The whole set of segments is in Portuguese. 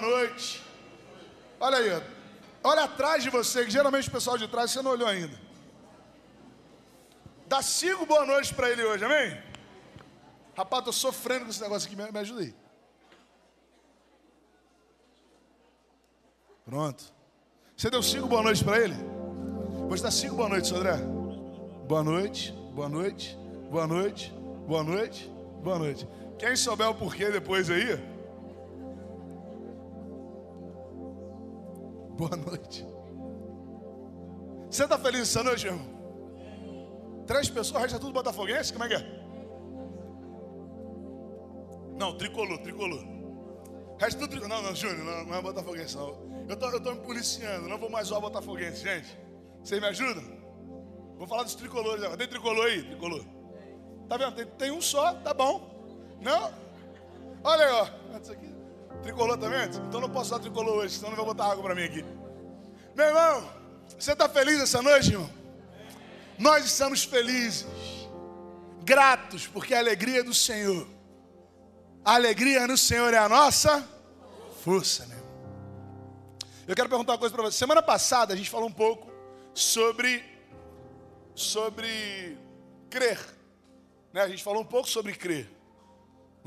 boa noite. Olha aí, olha atrás de você, que geralmente o pessoal de trás você não olhou ainda. Dá cinco boa noites para ele hoje, amém? Rapaz, tô sofrendo com esse negócio aqui, me, me ajuda aí. Pronto. Você deu cinco boa noites para ele? Vou te dar cinco boa noites, André. Boa noite, boa noite, boa noite, boa noite, boa noite. Quem souber o porquê depois aí, Boa noite. Você está feliz essa noite, irmão? Três pessoas, resta tudo botafoguense? Como é que é? Não, tricolor, tricolor. Resta tudo tricolor. Não, não, Júnior, não, não é botafoguense, não. Eu tô, eu tô me policiando, não vou mais zoar botafoguense, gente. Vocês me ajudam? Vou falar dos tricolores agora. Tem tricolor aí? Tricolor. Tá vendo? Tem, tem um só, tá bom. Não? Olha aí, ó. Isso aqui. Tricolor também? Então não posso usar tricolor hoje, senão não vai botar água para mim aqui. Meu irmão, você está feliz essa noite, irmão? Nós estamos felizes, gratos, porque a alegria do Senhor, a alegria no Senhor é a nossa força, meu irmão. Eu quero perguntar uma coisa para você. Semana passada a gente falou um pouco sobre, sobre crer. Né? A gente falou um pouco sobre crer.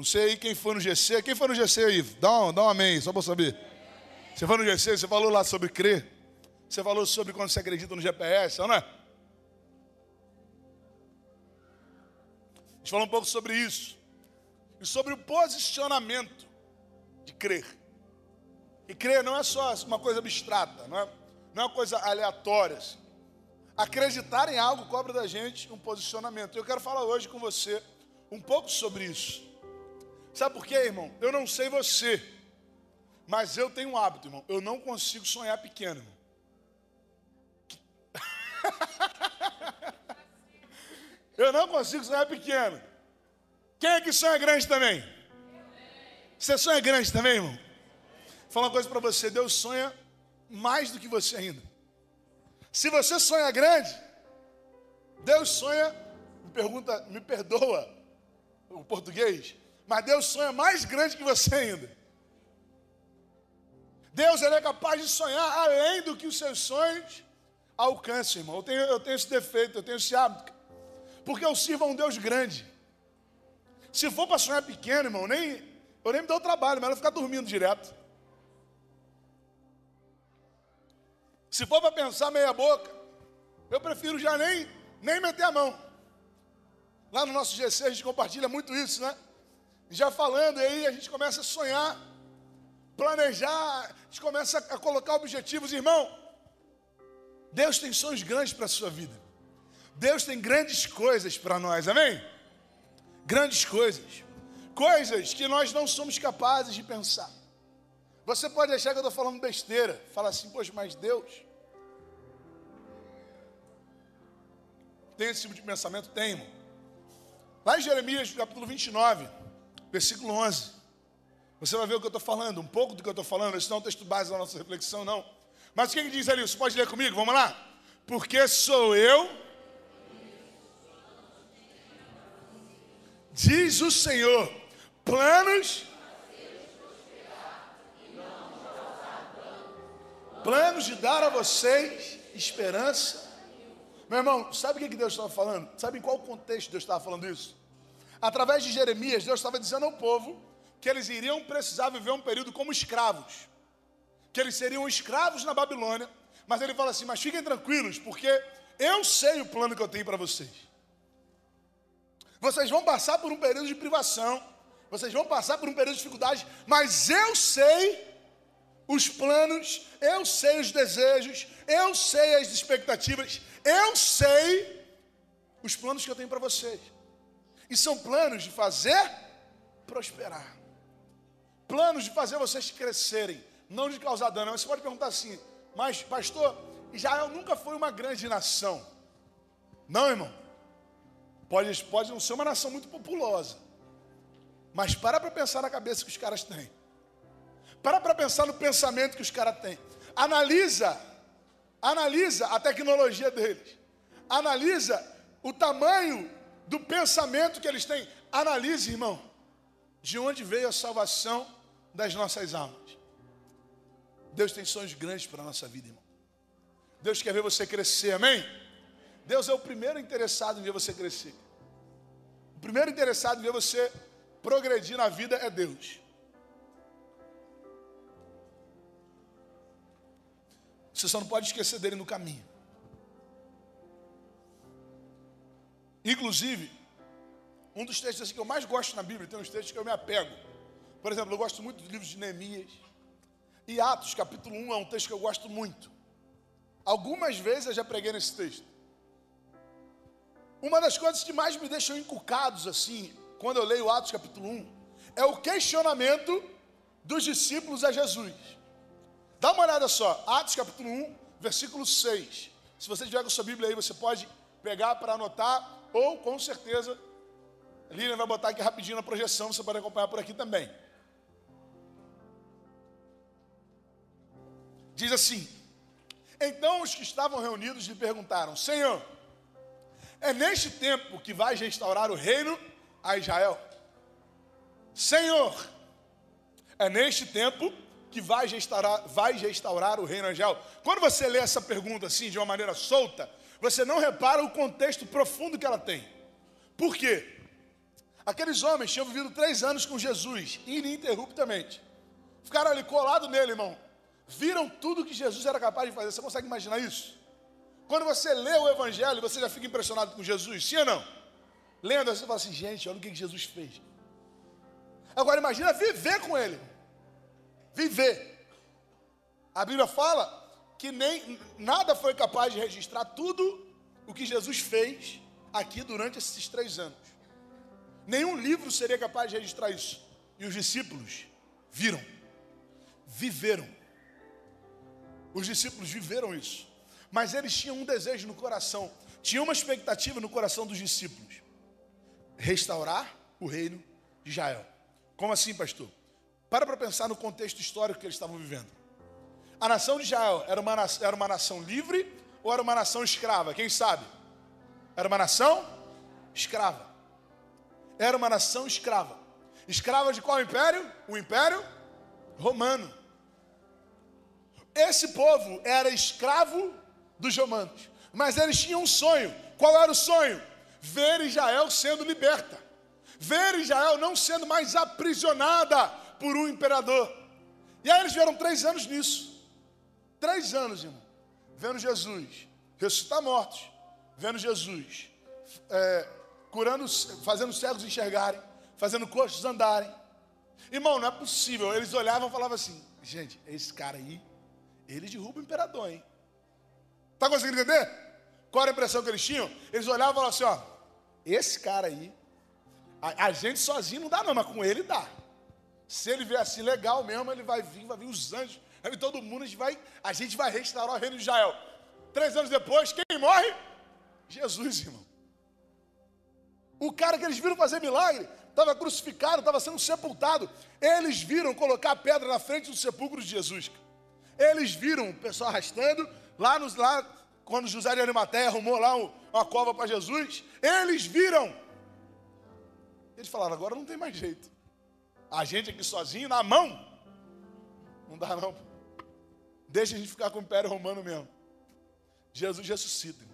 Não sei quem foi no GC. Quem foi no GC aí? Dá um, dá um amém, só para saber. Você foi no GC, você falou lá sobre crer. Você falou sobre quando você acredita no GPS, não é? A gente falou um pouco sobre isso. E sobre o posicionamento de crer. E crer não é só uma coisa abstrata, não é, não é uma coisa aleatória. Assim. Acreditar em algo cobra da gente um posicionamento. Eu quero falar hoje com você um pouco sobre isso. Sabe por quê, irmão? Eu não sei você, mas eu tenho um hábito, irmão. Eu não consigo sonhar pequeno, irmão. eu não consigo sonhar pequeno. Quem é que sonha grande também? Você sonha grande também, irmão? Vou falar uma coisa para você: Deus sonha mais do que você ainda. Se você sonha grande, Deus sonha, me pergunta, me perdoa o português, mas Deus sonha mais grande que você ainda. Deus ele é capaz de sonhar além do que os seus sonhos alcançam, irmão. Eu tenho, eu tenho esse defeito, eu tenho esse hábito. Porque eu sirvo a um Deus grande. Se for para sonhar pequeno, irmão, nem, eu nem me dou trabalho, mas eu ficar dormindo direto. Se for para pensar meia boca, eu prefiro já nem, nem meter a mão. Lá no nosso GC a gente compartilha muito isso, né? Já falando, aí a gente começa a sonhar, planejar, a gente começa a colocar objetivos, irmão. Deus tem sonhos grandes para a sua vida. Deus tem grandes coisas para nós, amém? Grandes coisas. Coisas que nós não somos capazes de pensar. Você pode achar que eu estou falando besteira. Fala assim, poxa, mas Deus. Tem esse tipo de pensamento? Tem, irmão. Lá em Jeremias, capítulo 29 versículo 11. Você vai ver o que eu estou falando, um pouco do que eu estou falando. Esse não é um texto base da nossa reflexão, não. Mas o que, que diz ali? Você pode ler comigo? Vamos lá? Porque sou eu, diz o Senhor, planos, planos de dar a vocês esperança. Meu irmão, sabe o que Deus estava falando? Sabe em qual contexto Deus estava falando isso? Através de Jeremias, Deus estava dizendo ao povo que eles iriam precisar viver um período como escravos, que eles seriam escravos na Babilônia, mas ele fala assim: Mas fiquem tranquilos, porque eu sei o plano que eu tenho para vocês. Vocês vão passar por um período de privação, vocês vão passar por um período de dificuldade, mas eu sei os planos, eu sei os desejos, eu sei as expectativas, eu sei os planos que eu tenho para vocês. E são planos de fazer prosperar. Planos de fazer vocês crescerem, não de causar dano. Você pode perguntar assim, mas pastor, Israel nunca foi uma grande nação. Não, irmão. Pode, pode não ser uma nação muito populosa. Mas para para pensar na cabeça que os caras têm. Para para pensar no pensamento que os caras têm. Analisa, analisa a tecnologia deles. Analisa o tamanho do pensamento que eles têm. Analise, irmão, de onde veio a salvação das nossas almas. Deus tem sonhos grandes para a nossa vida, irmão. Deus quer ver você crescer, amém? Deus é o primeiro interessado em ver você crescer. O primeiro interessado em ver você progredir na vida é Deus. Você só não pode esquecer dele no caminho. Inclusive, um dos textos assim, que eu mais gosto na Bíblia, tem uns textos que eu me apego. Por exemplo, eu gosto muito dos livros de Neemias. E Atos, capítulo 1, é um texto que eu gosto muito. Algumas vezes eu já preguei nesse texto. Uma das coisas que mais me deixam encucados, assim, quando eu leio Atos, capítulo 1, é o questionamento dos discípulos a Jesus. Dá uma olhada só, Atos, capítulo 1, versículo 6. Se você tiver com sua Bíblia aí, você pode pegar para anotar, ou com certeza, Lilian vai botar aqui rapidinho na projeção, você pode acompanhar por aqui também. Diz assim: Então os que estavam reunidos lhe perguntaram: Senhor, é neste tempo que vais restaurar o reino a Israel? Senhor, é neste tempo que vais restaurar, vais restaurar o reino a Israel? Quando você lê essa pergunta assim, de uma maneira solta, você não repara o contexto profundo que ela tem. Por quê? Aqueles homens tinham vivido três anos com Jesus, ininterruptamente. Ficaram ali colados nele, irmão viram tudo que Jesus era capaz de fazer. Você consegue imaginar isso? Quando você lê o Evangelho, você já fica impressionado com Jesus, sim ou não? Lendo, você fala assim, gente, olha o que Jesus fez. Agora imagina viver com ele. Viver. A Bíblia fala que nem nada foi capaz de registrar tudo o que Jesus fez aqui durante esses três anos. Nenhum livro seria capaz de registrar isso. E os discípulos viram, viveram os discípulos viveram isso. Mas eles tinham um desejo no coração, tinha uma expectativa no coração dos discípulos: restaurar o reino de Israel. Como assim, pastor? Para para pensar no contexto histórico que eles estavam vivendo. A nação de Israel era uma, era uma nação livre ou era uma nação escrava? Quem sabe? Era uma nação escrava. Era uma nação escrava. Escrava de qual império? O império romano. Esse povo era escravo dos romanos, mas eles tinham um sonho. Qual era o sonho? Ver Israel sendo liberta, ver Israel não sendo mais aprisionada por um imperador. E aí eles vieram três anos nisso. Três anos, irmão. Vendo Jesus ressuscitar mortos, vendo Jesus é, curando, fazendo cegos enxergarem, fazendo coxos andarem. Irmão, não é possível. Eles olhavam e falavam assim: gente, esse cara aí ele derruba o imperador, hein? Está conseguindo entender? Qual era a impressão que eles tinham? Eles olhavam e falavam assim: ó, esse cara aí, a, a, gente sozinho não dá, não, mas com ele dá. Se ele vier assim legal mesmo, ele vai vir, vai vir os anjos, vir todo mundo, a gente vai, a gente vai restaurar o reino de Israel. Três anos depois, quem morre? Jesus, irmão. O cara que eles viram fazer milagre estava crucificado, estava sendo sepultado. Eles viram colocar a pedra na frente do sepulcro de Jesus. Eles viram o pessoal arrastando, lá, nos, lá quando José de Arimateia arrumou lá uma cova para Jesus, eles viram. Eles falaram, agora não tem mais jeito. A gente aqui sozinho, na mão, não dá não. Deixa a gente ficar com o Império Romano mesmo. Jesus ressuscita.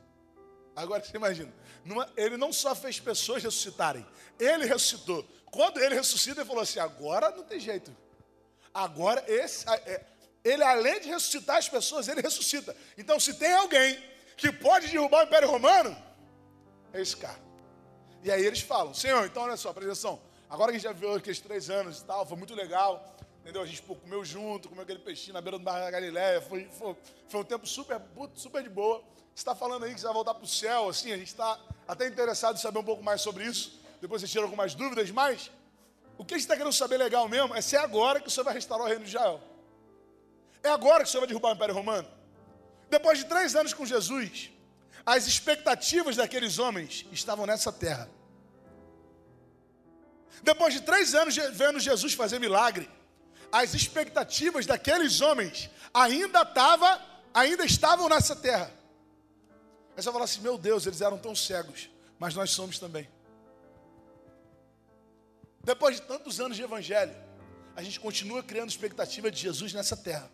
Agora você imagina, numa, ele não só fez pessoas ressuscitarem, ele ressuscitou. Quando ele ressuscita, ele falou assim: agora não tem jeito. Agora esse, é, ele além de ressuscitar as pessoas, ele ressuscita. Então, se tem alguém que pode derrubar o Império Romano, é esse cara. E aí eles falam, Senhor, então olha só, presta atenção. Agora que a gente já viu aqueles três anos e tal, foi muito legal. Entendeu? A gente pô, comeu junto, comeu aquele peixinho na beira do Mar da Galileia. Foi, foi, foi um tempo super, super de boa. Você está falando aí que você vai voltar para o céu, assim, a gente está até interessado em saber um pouco mais sobre isso. Depois você tira algumas dúvidas, mas o que a gente está querendo saber legal mesmo é se é agora que o Senhor vai restaurar o reino de Israel. É agora que o Senhor vai derrubar o Império Romano. Depois de três anos com Jesus, as expectativas daqueles homens estavam nessa terra. Depois de três anos vendo Jesus fazer milagre, as expectativas daqueles homens ainda, tava, ainda estavam nessa terra. Aí você fala assim: meu Deus, eles eram tão cegos, mas nós somos também. Depois de tantos anos de evangelho, a gente continua criando expectativa de Jesus nessa terra.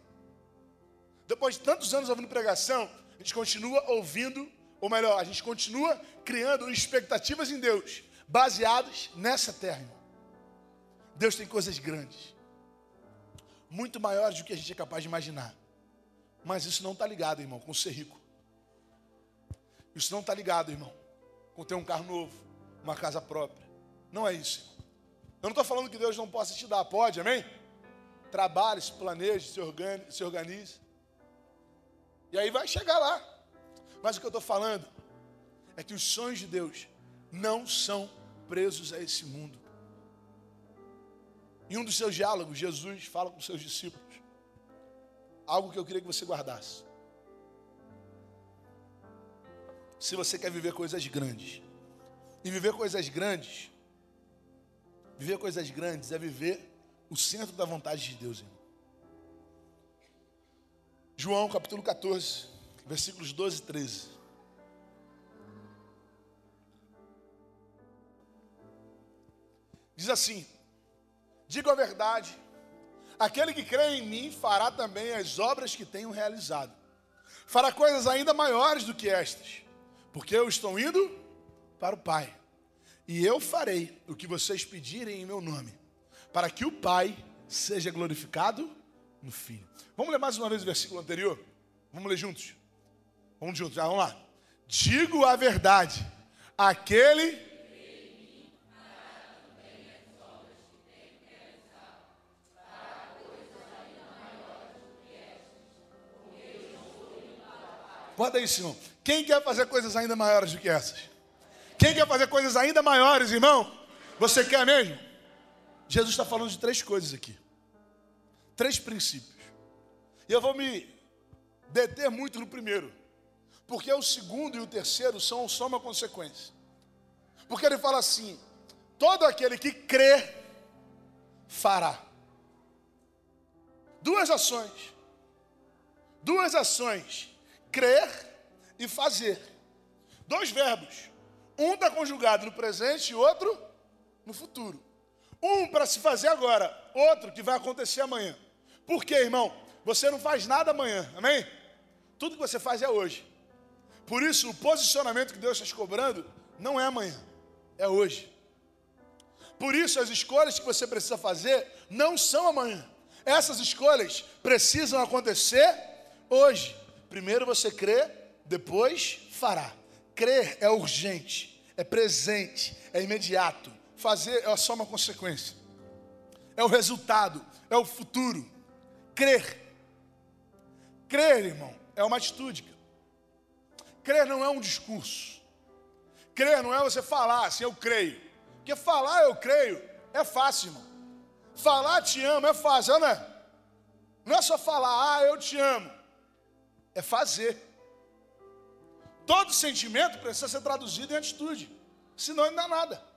Depois de tantos anos ouvindo pregação, a gente continua ouvindo, ou melhor, a gente continua criando expectativas em Deus, baseadas nessa terra, irmão. Deus tem coisas grandes, muito maiores do que a gente é capaz de imaginar. Mas isso não está ligado, irmão, com ser rico. Isso não está ligado, irmão, com ter um carro novo, uma casa própria. Não é isso. Irmão. Eu não estou falando que Deus não possa te dar, pode, amém? Trabalhe, se planeje, se organize, se organize. E aí vai chegar lá. Mas o que eu estou falando é que os sonhos de Deus não são presos a esse mundo. Em um dos seus diálogos, Jesus fala com os seus discípulos algo que eu queria que você guardasse. Se você quer viver coisas grandes, e viver coisas grandes, viver coisas grandes é viver o centro da vontade de Deus, irmão. João capítulo 14, versículos 12 e 13. Diz assim: Digo a verdade, aquele que crê em mim fará também as obras que tenho realizado. Fará coisas ainda maiores do que estas, porque eu estou indo para o Pai. E eu farei o que vocês pedirem em meu nome, para que o Pai seja glorificado no Filho. Vamos ler mais uma vez o versículo anterior? Vamos ler juntos? Vamos juntos, já, vamos lá. Digo a verdade, aquele Bota aí, Simão. Quem quer fazer coisas ainda maiores do que essas? Quem quer fazer coisas ainda maiores, irmão? Você quer mesmo? Jesus está falando de três coisas aqui. Três princípios. E eu vou me deter muito no primeiro. Porque o segundo e o terceiro são só uma consequência. Porque ele fala assim: todo aquele que crê, fará. Duas ações. Duas ações crer e fazer. Dois verbos. Um está conjugado no presente e outro no futuro. Um para se fazer agora, outro que vai acontecer amanhã. Por quê, irmão? Você não faz nada amanhã, amém? Tudo que você faz é hoje. Por isso, o posicionamento que Deus está te cobrando não é amanhã, é hoje. Por isso, as escolhas que você precisa fazer não são amanhã. Essas escolhas precisam acontecer hoje. Primeiro você crê, depois fará. Crer é urgente, é presente, é imediato. Fazer é só uma consequência. É o resultado, é o futuro. Crer. Crer, irmão, é uma atitude. Crer não é um discurso. Crer não é você falar assim, eu creio. Porque falar eu creio é fácil, irmão. Falar te amo é fácil, não é? Não é só falar, ah, eu te amo é fazer. Todo sentimento precisa ser traduzido em atitude, senão não dá nada.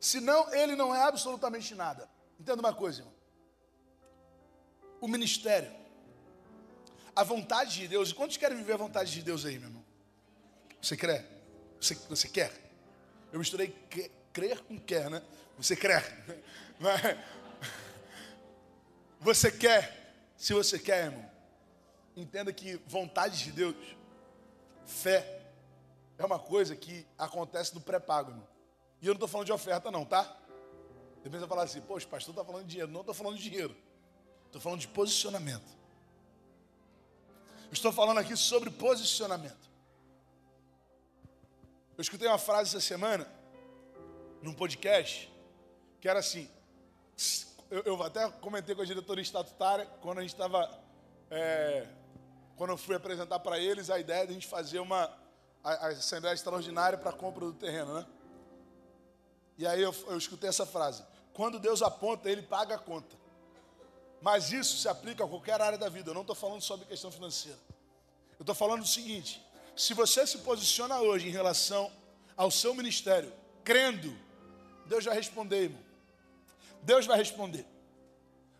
Senão ele não é absolutamente nada. Entenda uma coisa, irmão. O ministério, a vontade de Deus, e quantos querem viver a vontade de Deus aí, meu irmão? Você crê? Você, você quer? Eu misturei crer com quer, né? Você crê? Você quer? Se você quer, irmão, entenda que vontade de Deus, fé, é uma coisa que acontece no pré-pago, irmão. E eu não estou falando de oferta, não, tá? Depois você falar assim, poxa, pastor está falando de dinheiro. Não estou falando de dinheiro. Estou falando de posicionamento. Estou falando aqui sobre posicionamento. Eu escutei uma frase essa semana, num podcast, que era assim: eu, eu até comentei com a diretoria estatutária, quando a gente estava. É, quando eu fui apresentar para eles a ideia de a gente fazer uma a, a Assembleia Extraordinária para a compra do terreno, né? E aí eu, eu escutei essa frase: quando Deus aponta, Ele paga a conta. Mas isso se aplica a qualquer área da vida. Eu não estou falando sobre questão financeira. Eu estou falando o seguinte: se você se posiciona hoje em relação ao seu ministério, crendo, Deus vai responder, irmão. Deus vai responder.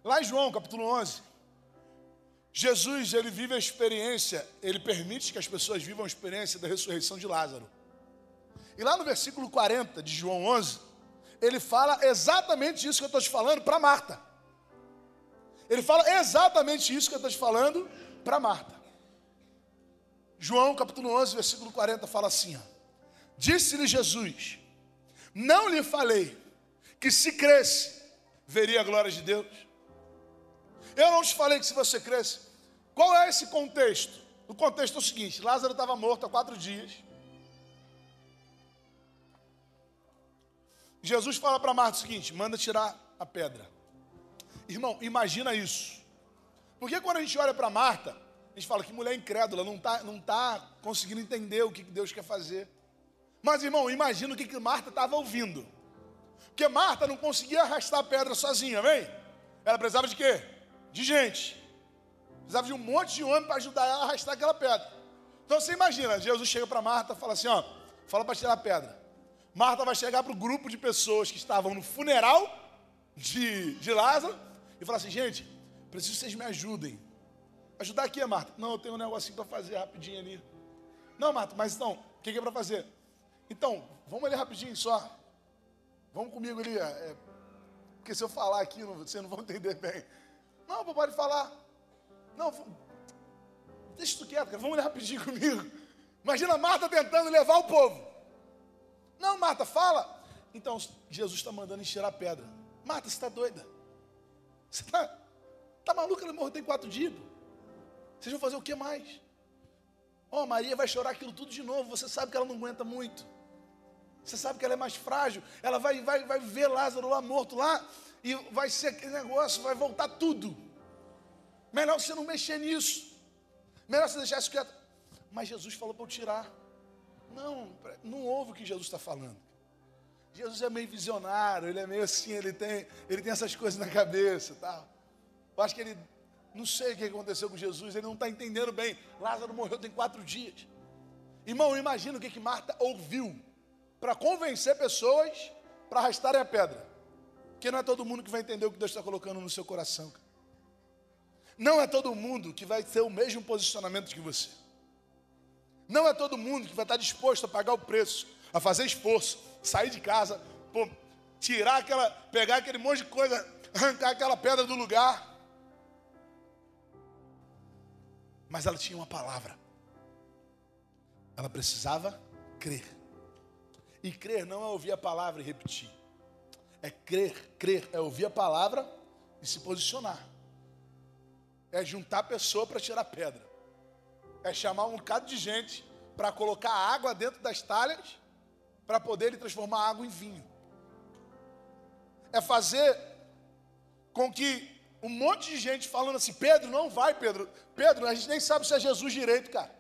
Lá em João, capítulo 11, Jesus, ele vive a experiência, ele permite que as pessoas vivam a experiência da ressurreição de Lázaro. E lá no versículo 40 de João 11, ele fala exatamente isso que eu estou te falando para Marta. Ele fala exatamente isso que eu estou te falando para Marta. João capítulo 11, versículo 40 fala assim: Disse-lhe Jesus: Não lhe falei que se cresce, veria a glória de Deus. Eu não te falei que se você cresce. Qual é esse contexto? O contexto é o seguinte: Lázaro estava morto há quatro dias. Jesus fala para Marta o seguinte: manda tirar a pedra. Irmão, imagina isso. Porque quando a gente olha para Marta, a gente fala que mulher incrédula, não está não tá conseguindo entender o que Deus quer fazer. Mas, irmão, imagina o que, que Marta estava ouvindo. Porque Marta não conseguia arrastar a pedra sozinha, amém? Ela precisava de quê? De gente. Precisava de um monte de homem para ajudar ela a arrastar aquela pedra. Então você imagina, Jesus chega para Marta e fala assim: ó, fala para tirar a pedra. Marta vai chegar para o grupo de pessoas que estavam no funeral de, de Lázaro e falar assim: gente, preciso que vocês me ajudem. Ajudar aqui, Marta? Não, eu tenho um negocinho para fazer rapidinho ali. Não, Marta, mas então, o que, que é para fazer? Então, vamos ali rapidinho só. Vamos comigo ali. É, porque se eu falar aqui, vocês não vão entender bem. Não, pode falar. Não, deixa isso quieto, cara. Vamos ali rapidinho comigo. Imagina Marta tentando levar o povo. Não, Marta, fala. Então, Jesus está mandando encher a pedra. Marta, você está doida? Você está tá maluca? Ela morreu tem quatro dias. Vocês vão fazer o que mais? Ó, oh, Maria vai chorar aquilo tudo de novo. Você sabe que ela não aguenta muito. Você sabe que ela é mais frágil. Ela vai, vai, vai ver Lázaro lá morto lá. E vai ser aquele negócio, vai voltar tudo. Melhor você não mexer nisso. Melhor você deixar isso quieto. Mas Jesus falou para eu tirar. Não, não ouve o que Jesus está falando. Jesus é meio visionário, ele é meio assim, ele tem, ele tem essas coisas na cabeça tal. Eu acho que ele, não sei o que aconteceu com Jesus, ele não está entendendo bem. Lázaro morreu tem quatro dias. Irmão, imagina o que, que Marta ouviu para convencer pessoas para arrastarem a pedra. Porque não é todo mundo que vai entender o que Deus está colocando no seu coração. Não é todo mundo que vai ter o mesmo posicionamento que você. Não é todo mundo que vai estar disposto a pagar o preço, a fazer esforço, sair de casa, pô, tirar aquela, pegar aquele monte de coisa, arrancar aquela pedra do lugar. Mas ela tinha uma palavra. Ela precisava crer. E crer não é ouvir a palavra e repetir. É crer, crer é ouvir a palavra e se posicionar. É juntar pessoa para tirar pedra. É chamar um bocado de gente para colocar água dentro das talhas para poder ele transformar água em vinho. É fazer com que um monte de gente falando assim, Pedro, não vai, Pedro. Pedro, a gente nem sabe se é Jesus direito, cara.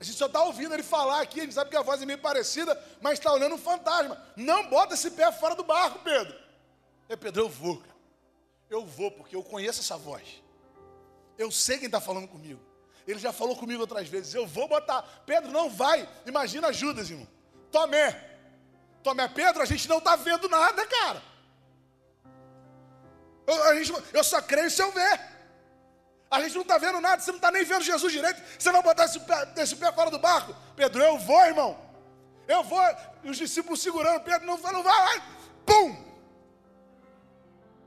A gente só está ouvindo ele falar aqui, a gente sabe que a voz é meio parecida, mas está olhando um fantasma. Não bota esse pé fora do barco, Pedro. É, Pedro, eu vou, cara. Eu vou, porque eu conheço essa voz. Eu sei quem está falando comigo. Ele já falou comigo outras vezes. Eu vou botar. Pedro, não vai. Imagina Judas, irmão. Tomé. Tomé Pedro, a gente não está vendo nada, cara. Eu, gente, eu só creio se eu ver. A gente não está vendo nada, você não está nem vendo Jesus direito. Você vai botar esse pé, esse pé fora do barco? Pedro, eu vou, irmão. Eu vou. E os discípulos segurando, Pedro, não, não vai, vai. Pum!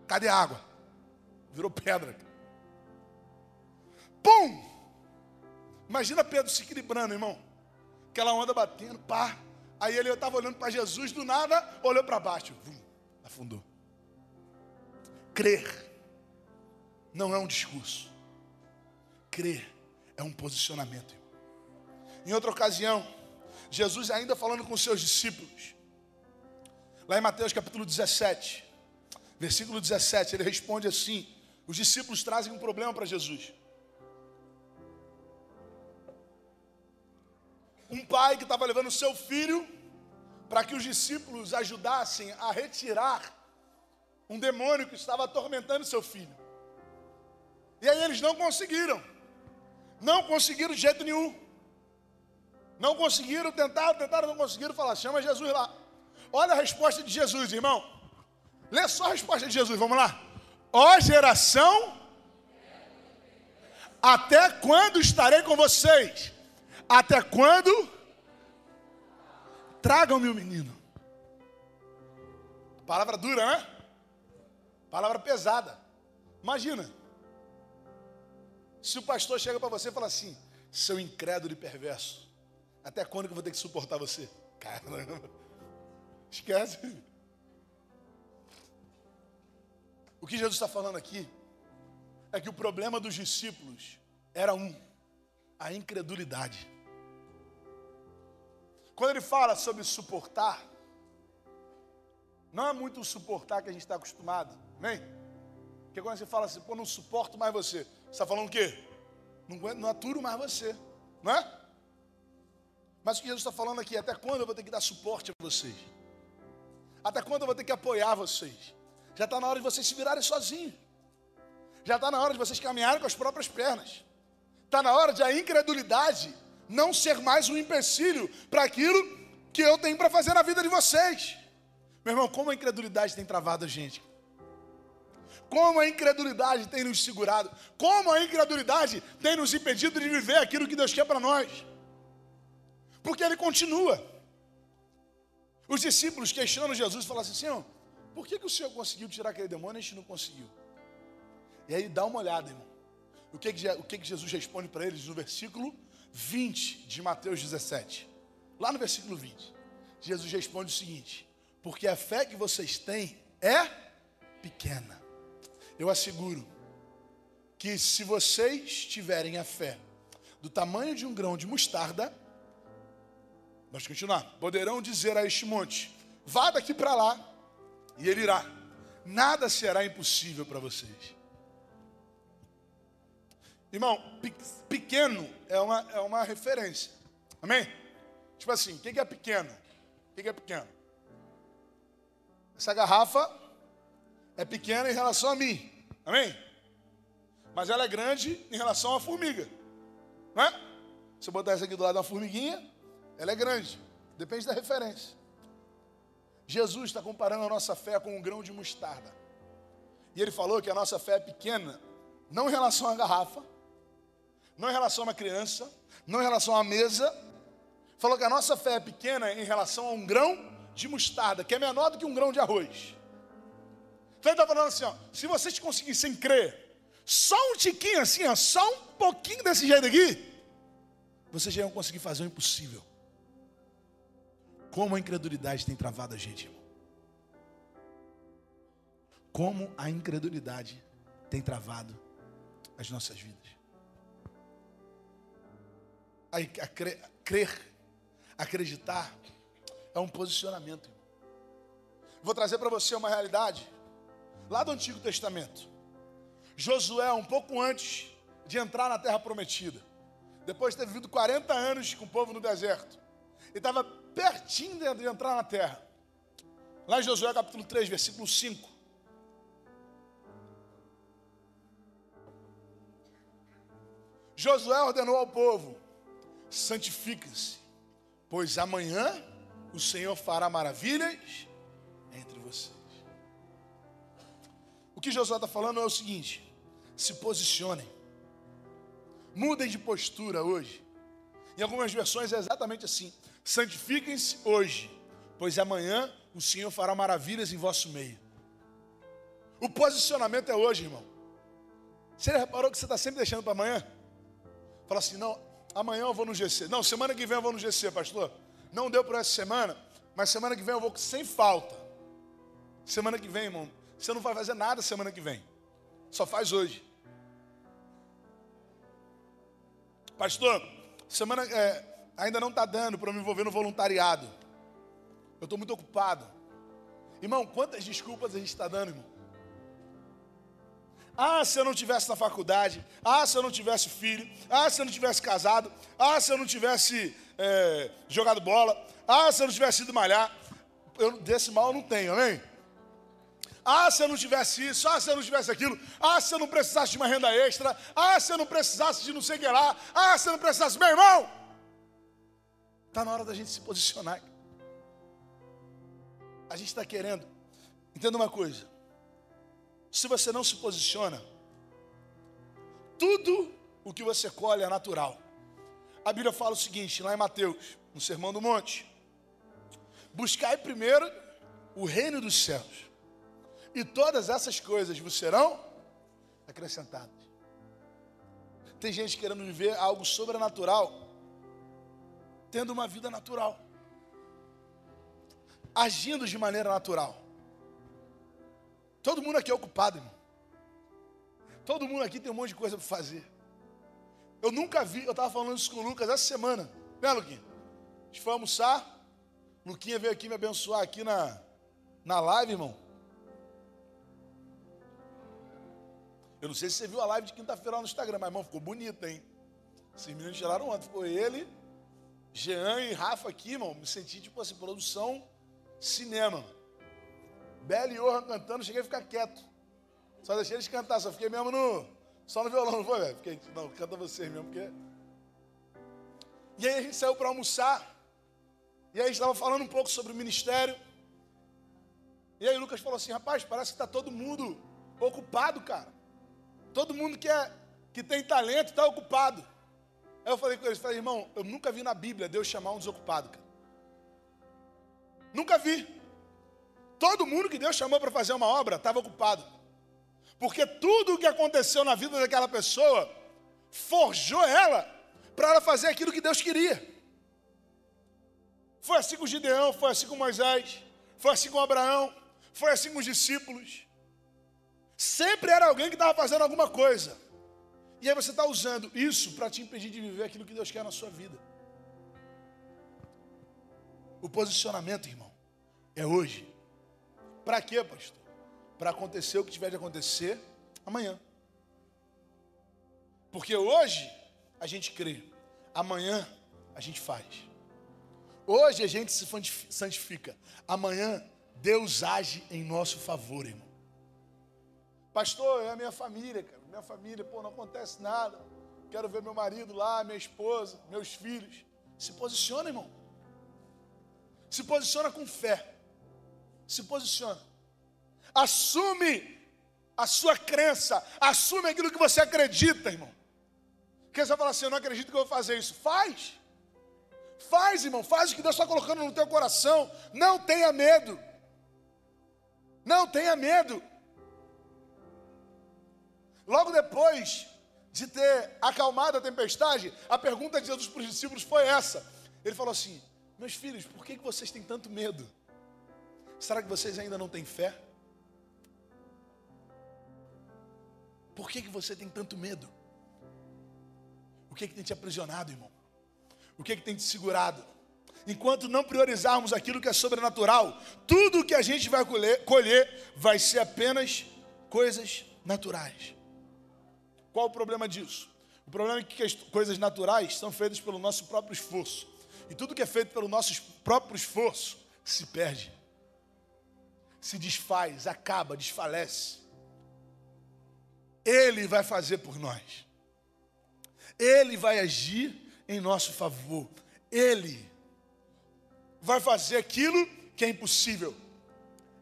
Cadê a água? Virou pedra. Pum! Imagina Pedro se equilibrando, irmão. Aquela onda batendo, pá. Aí ele estava olhando para Jesus, do nada, olhou para baixo. Vum, afundou. Crer não é um discurso. Crer é um posicionamento. Em outra ocasião, Jesus ainda falando com seus discípulos. Lá em Mateus capítulo 17, versículo 17, ele responde assim: os discípulos trazem um problema para Jesus. Um pai que estava levando seu filho para que os discípulos ajudassem a retirar um demônio que estava atormentando seu filho. E aí eles não conseguiram. Não conseguiram de jeito nenhum. Não conseguiram, tentaram, tentaram, não conseguiram falar, chama Jesus lá. Olha a resposta de Jesus, irmão. Lê só a resposta de Jesus, vamos lá. Ó geração, até quando estarei com vocês? Até quando? Tragam-me o menino. Palavra dura, né? Palavra pesada. Imagina, Se o pastor chega para você e fala assim, seu incrédulo e perverso, até quando que eu vou ter que suportar você? Caramba, esquece. O que Jesus está falando aqui é que o problema dos discípulos era um: a incredulidade. Quando ele fala sobre suportar, não é muito o suportar que a gente está acostumado, amém? Porque quando você fala assim, pô, não suporto mais você, você está falando o quê? Não, não aturo mais você, não é? Mas o que Jesus está falando aqui, até quando eu vou ter que dar suporte a vocês? Até quando eu vou ter que apoiar vocês? Já está na hora de vocês se virarem sozinhos. Já está na hora de vocês caminharem com as próprias pernas. Está na hora de a incredulidade não ser mais um empecilho para aquilo que eu tenho para fazer na vida de vocês. Meu irmão, como a incredulidade tem travado a gente? Como a incredulidade tem nos segurado? Como a incredulidade tem nos impedido de viver aquilo que Deus quer para nós? Porque ele continua. Os discípulos questionam Jesus e falam assim: Senhor, por que, que o Senhor conseguiu tirar aquele demônio e a gente não conseguiu? E aí dá uma olhada, irmão. O que, que, o que, que Jesus responde para eles no versículo 20 de Mateus 17? Lá no versículo 20, Jesus responde o seguinte: Porque a fé que vocês têm é pequena. Eu asseguro que se vocês tiverem a fé do tamanho de um grão de mostarda, vamos continuar, poderão dizer a este monte: vá daqui para lá, e ele irá. Nada será impossível para vocês. Irmão, pequeno é uma, é uma referência. Amém? Tipo assim, o que é pequeno? O que é pequeno? Essa garrafa é pequena em relação a mim. Amém? Mas ela é grande em relação à formiga. Não é? Se eu botar essa aqui do lado da formiguinha, ela é grande. Depende da referência. Jesus está comparando a nossa fé com um grão de mostarda. E ele falou que a nossa fé é pequena, não em relação à garrafa, não em relação a uma criança, não em relação à mesa. Falou que a nossa fé é pequena em relação a um grão de mostarda, que é menor do que um grão de arroz. Então ele está falando assim: ó, se vocês conseguissem crer, só um tiquinho assim, ó, só um pouquinho desse jeito aqui, vocês já iam conseguir fazer o impossível. Como a incredulidade tem travado a gente, irmão. Como a incredulidade tem travado as nossas vidas a, a crer, crer, acreditar, é um posicionamento. Vou trazer para você uma realidade lá do Antigo Testamento. Josué, um pouco antes de entrar na terra prometida, depois de ter vivido 40 anos com o povo no deserto, ele estava pertinho de entrar na terra. Lá em Josué capítulo 3, versículo 5. Josué ordenou ao povo: santifiquem-se, pois amanhã o Senhor fará maravilhas entre vocês. O que Josué está falando é o seguinte: se posicionem, mudem de postura hoje. Em algumas versões é exatamente assim: santifiquem-se hoje, pois amanhã o Senhor fará maravilhas em vosso meio. O posicionamento é hoje, irmão. Você reparou que você está sempre deixando para amanhã? Fala assim, não, amanhã eu vou no GC. Não, semana que vem eu vou no GC, pastor. Não deu para essa semana, mas semana que vem eu vou sem falta. Semana que vem, irmão, você não vai fazer nada semana que vem. Só faz hoje. Pastor, semana é, ainda não está dando para me envolver no voluntariado. Eu estou muito ocupado. Irmão, quantas desculpas a gente está dando, irmão? Ah, se eu não tivesse na faculdade. Ah, se eu não tivesse filho. Ah, se eu não tivesse casado. Ah, se eu não tivesse é, jogado bola. Ah, se eu não tivesse ido malhar. Eu, desse mal eu não tenho, amém? Ah, se eu não tivesse isso. Ah, se eu não tivesse aquilo. Ah, se eu não precisasse de uma renda extra. Ah, se eu não precisasse de não sei o que lá. Ah, se eu não precisasse. Meu irmão, está na hora da gente se posicionar. A gente está querendo. Entenda uma coisa se você não se posiciona, tudo o que você colhe é natural. A Bíblia fala o seguinte, lá em Mateus, no Sermão do Monte: Buscai primeiro o reino dos céus, e todas essas coisas vos serão acrescentadas. Tem gente querendo viver algo sobrenatural, tendo uma vida natural, agindo de maneira natural. Todo mundo aqui é ocupado, irmão. Todo mundo aqui tem um monte de coisa para fazer. Eu nunca vi, eu estava falando isso com o Lucas essa semana, né, Luquinha? A gente foi almoçar, Luquinha veio aqui me abençoar aqui na, na live, irmão. Eu não sei se você viu a live de quinta-feira lá no Instagram, mas, irmão, ficou bonito, hein? Esses meninos tiraram ontem. Ficou ele, Jean e Rafa aqui, irmão. Me senti, tipo assim, produção cinema. Bela e Johan cantando, cheguei a ficar quieto. Só deixei eles cantar, só fiquei mesmo no. Só no violão, não foi, velho? Fiquei, não, canta vocês mesmo, porque. E aí a gente saiu para almoçar. E aí a gente estava falando um pouco sobre o ministério. E aí o Lucas falou assim, rapaz, parece que está todo mundo ocupado, cara. Todo mundo que, é, que tem talento está ocupado. Aí eu falei com eles, falei, irmão, eu nunca vi na Bíblia Deus chamar um desocupado, cara. Nunca vi. Todo mundo que Deus chamou para fazer uma obra estava ocupado. Porque tudo o que aconteceu na vida daquela pessoa forjou ela para ela fazer aquilo que Deus queria. Foi assim com Gideão, foi assim com Moisés, foi assim com Abraão, foi assim com os discípulos. Sempre era alguém que estava fazendo alguma coisa. E aí você está usando isso para te impedir de viver aquilo que Deus quer na sua vida. O posicionamento, irmão, é hoje. Para quê, pastor? Para acontecer o que tiver de acontecer amanhã. Porque hoje a gente crê, amanhã a gente faz. Hoje a gente se santifica, amanhã Deus age em nosso favor, irmão. Pastor, é a minha família, cara. Minha família, pô, não acontece nada. Quero ver meu marido lá, minha esposa, meus filhos. Se posiciona, irmão. Se posiciona com fé. Se posiciona. Assume a sua crença. Assume aquilo que você acredita, irmão. Porque você fala assim, eu não acredito que eu vou fazer isso. Faz. Faz, irmão. Faz o que Deus está colocando no teu coração. Não tenha medo. Não tenha medo. Logo depois de ter acalmado a tempestade, a pergunta de Jesus para os discípulos foi essa. Ele falou assim: Meus filhos, por que vocês têm tanto medo? Será que vocês ainda não têm fé? Por que, que você tem tanto medo? O que, que tem te aprisionado, irmão? O que, que tem te segurado? Enquanto não priorizarmos aquilo que é sobrenatural, tudo que a gente vai colher vai ser apenas coisas naturais. Qual o problema disso? O problema é que as coisas naturais são feitas pelo nosso próprio esforço. E tudo que é feito pelo nosso próprio esforço se perde, se desfaz, acaba, desfalece. Ele vai fazer por nós. Ele vai agir em nosso favor. Ele vai fazer aquilo que é impossível.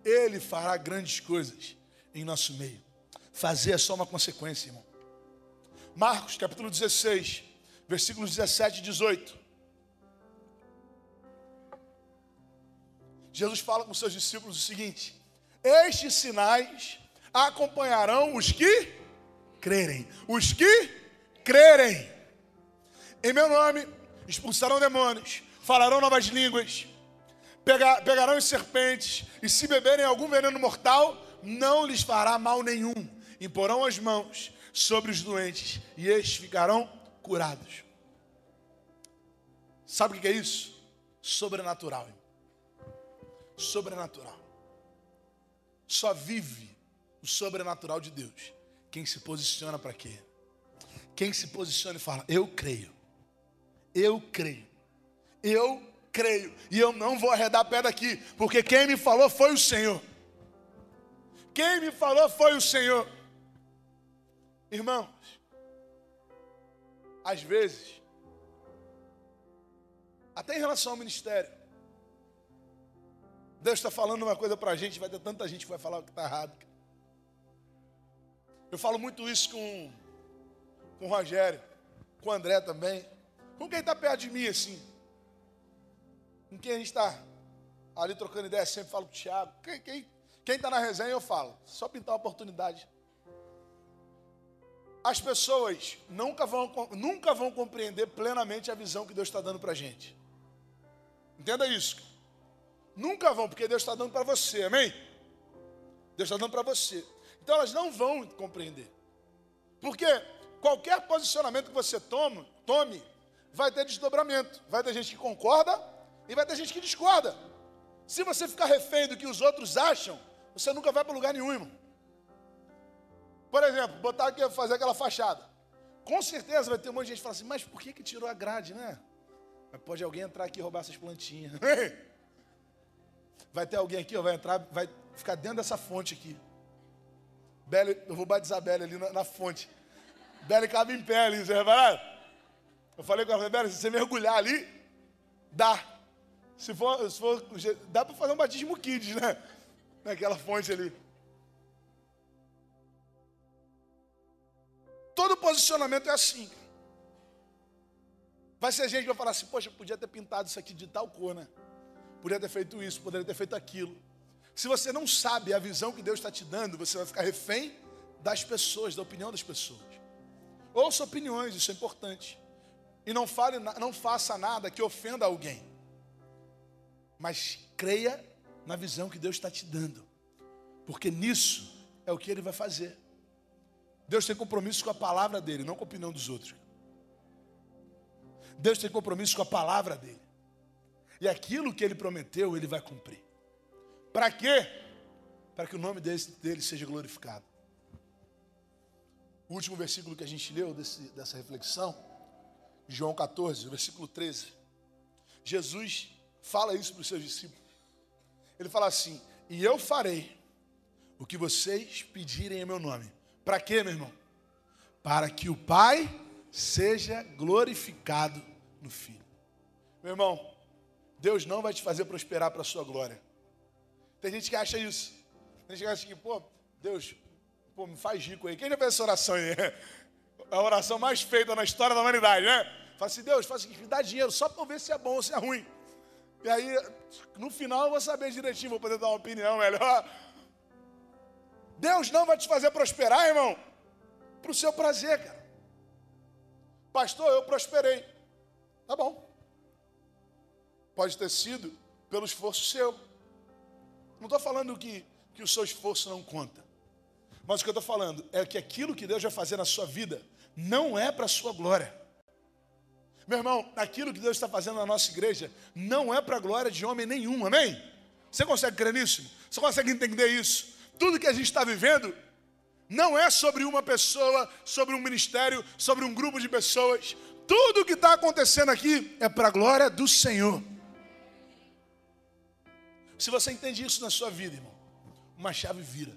Ele fará grandes coisas em nosso meio. Fazer é só uma consequência, irmão. Marcos capítulo 16, versículos 17 e 18. Jesus fala com seus discípulos o seguinte: Estes sinais acompanharão os que crerem. Os que crerem. Em meu nome expulsarão demônios, falarão novas línguas, pegarão serpentes, e se beberem algum veneno mortal, não lhes fará mal nenhum. Imporão as mãos sobre os doentes e estes ficarão curados. Sabe o que é isso? Sobrenatural. Sobrenatural. Só vive o sobrenatural de Deus. Quem se posiciona para quê? Quem se posiciona e fala: Eu creio. Eu creio. Eu creio. E eu não vou arredar pé daqui, porque quem me falou foi o Senhor. Quem me falou foi o Senhor. Irmãos, às vezes, até em relação ao ministério, Deus está falando uma coisa para a gente, vai ter tanta gente que vai falar o que está errado. Eu falo muito isso com, com o Rogério, com o André também, com quem está perto de mim assim, com quem a gente está ali trocando ideia, sempre falo com o Thiago. Quem está tá na resenha eu falo, só pintar uma oportunidade. As pessoas nunca vão, nunca vão compreender plenamente a visão que Deus está dando para a gente. Entenda isso. Nunca vão, porque Deus está dando para você, amém? Deus está dando para você. Então elas não vão compreender. Porque qualquer posicionamento que você tome, tome, vai ter desdobramento. Vai ter gente que concorda e vai ter gente que discorda. Se você ficar refém do que os outros acham, você nunca vai para lugar nenhum, irmão. Por exemplo, botar aqui, fazer aquela fachada. Com certeza vai ter um monte de gente que fala assim, mas por que, que tirou a grade, né? Mas pode alguém entrar aqui e roubar essas plantinhas. Vai ter alguém aqui, ó, vai entrar, vai ficar dentro dessa fonte aqui. Bela, eu vou batizar a Bela ali na, na fonte. Bela cabe em pé ali, você? Eu falei com ela, Bela, se você mergulhar ali, dá. Se for, se for dá para fazer um batismo kids, né? Naquela fonte ali. Todo posicionamento é assim. Vai ser gente que vai falar assim, poxa, podia ter pintado isso aqui de tal cor, né? Podia ter feito isso, poderia ter feito aquilo. Se você não sabe a visão que Deus está te dando, você vai ficar refém das pessoas, da opinião das pessoas. Ouça opiniões, isso é importante. E não, fale, não faça nada que ofenda alguém. Mas creia na visão que Deus está te dando. Porque nisso é o que Ele vai fazer. Deus tem compromisso com a palavra dele, não com a opinião dos outros. Deus tem compromisso com a palavra dele. E aquilo que ele prometeu, ele vai cumprir. Para quê? Para que o nome dele, seja glorificado. O último versículo que a gente leu desse, dessa reflexão, João 14, versículo 13. Jesus fala isso para os seus discípulos. Ele fala assim: E eu farei o que vocês pedirem em meu nome para quê, meu irmão? Para que o Pai seja glorificado no Filho. Meu irmão, Deus não vai te fazer prosperar para a sua glória. Tem gente que acha isso. Tem gente que acha que, pô, Deus, pô, me faz rico aí. Quem já fez essa oração aí? A oração mais feita na história da humanidade, né? Fala assim, Deus, faz me dá dinheiro só para eu ver se é bom ou se é ruim. E aí, no final, eu vou saber direitinho, vou poder dar uma opinião melhor. Deus não vai te fazer prosperar, irmão, para o seu prazer, cara. Pastor, eu prosperei. Tá bom. Pode ter sido pelo esforço seu. Não estou falando que, que o seu esforço não conta. Mas o que eu estou falando é que aquilo que Deus vai fazer na sua vida não é para a sua glória. Meu irmão, aquilo que Deus está fazendo na nossa igreja não é para a glória de homem nenhum, amém? Você consegue crer nisso? Você consegue entender isso? Tudo que a gente está vivendo não é sobre uma pessoa, sobre um ministério, sobre um grupo de pessoas. Tudo que está acontecendo aqui é para a glória do Senhor. Se você entende isso na sua vida, irmão, uma chave vira.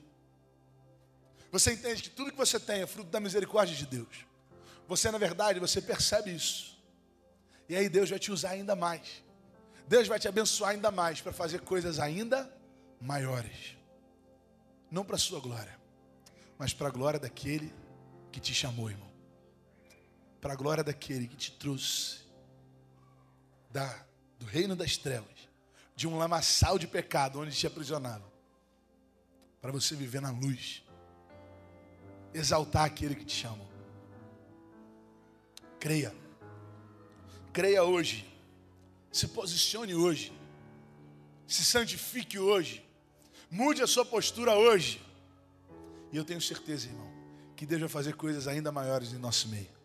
Você entende que tudo que você tem é fruto da misericórdia de Deus. Você, na verdade, você percebe isso. E aí Deus vai te usar ainda mais. Deus vai te abençoar ainda mais para fazer coisas ainda maiores não para a sua glória, mas para a glória daquele que te chamou, irmão. Para a glória daquele que te trouxe da, do reino das trevas, de um lamaçal de pecado onde te aprisionava, para você viver na luz, exaltar aquele que te chamou. Creia, creia hoje, se posicione hoje, se santifique hoje Mude a sua postura hoje. E eu tenho certeza, irmão, que Deus vai fazer coisas ainda maiores em nosso meio.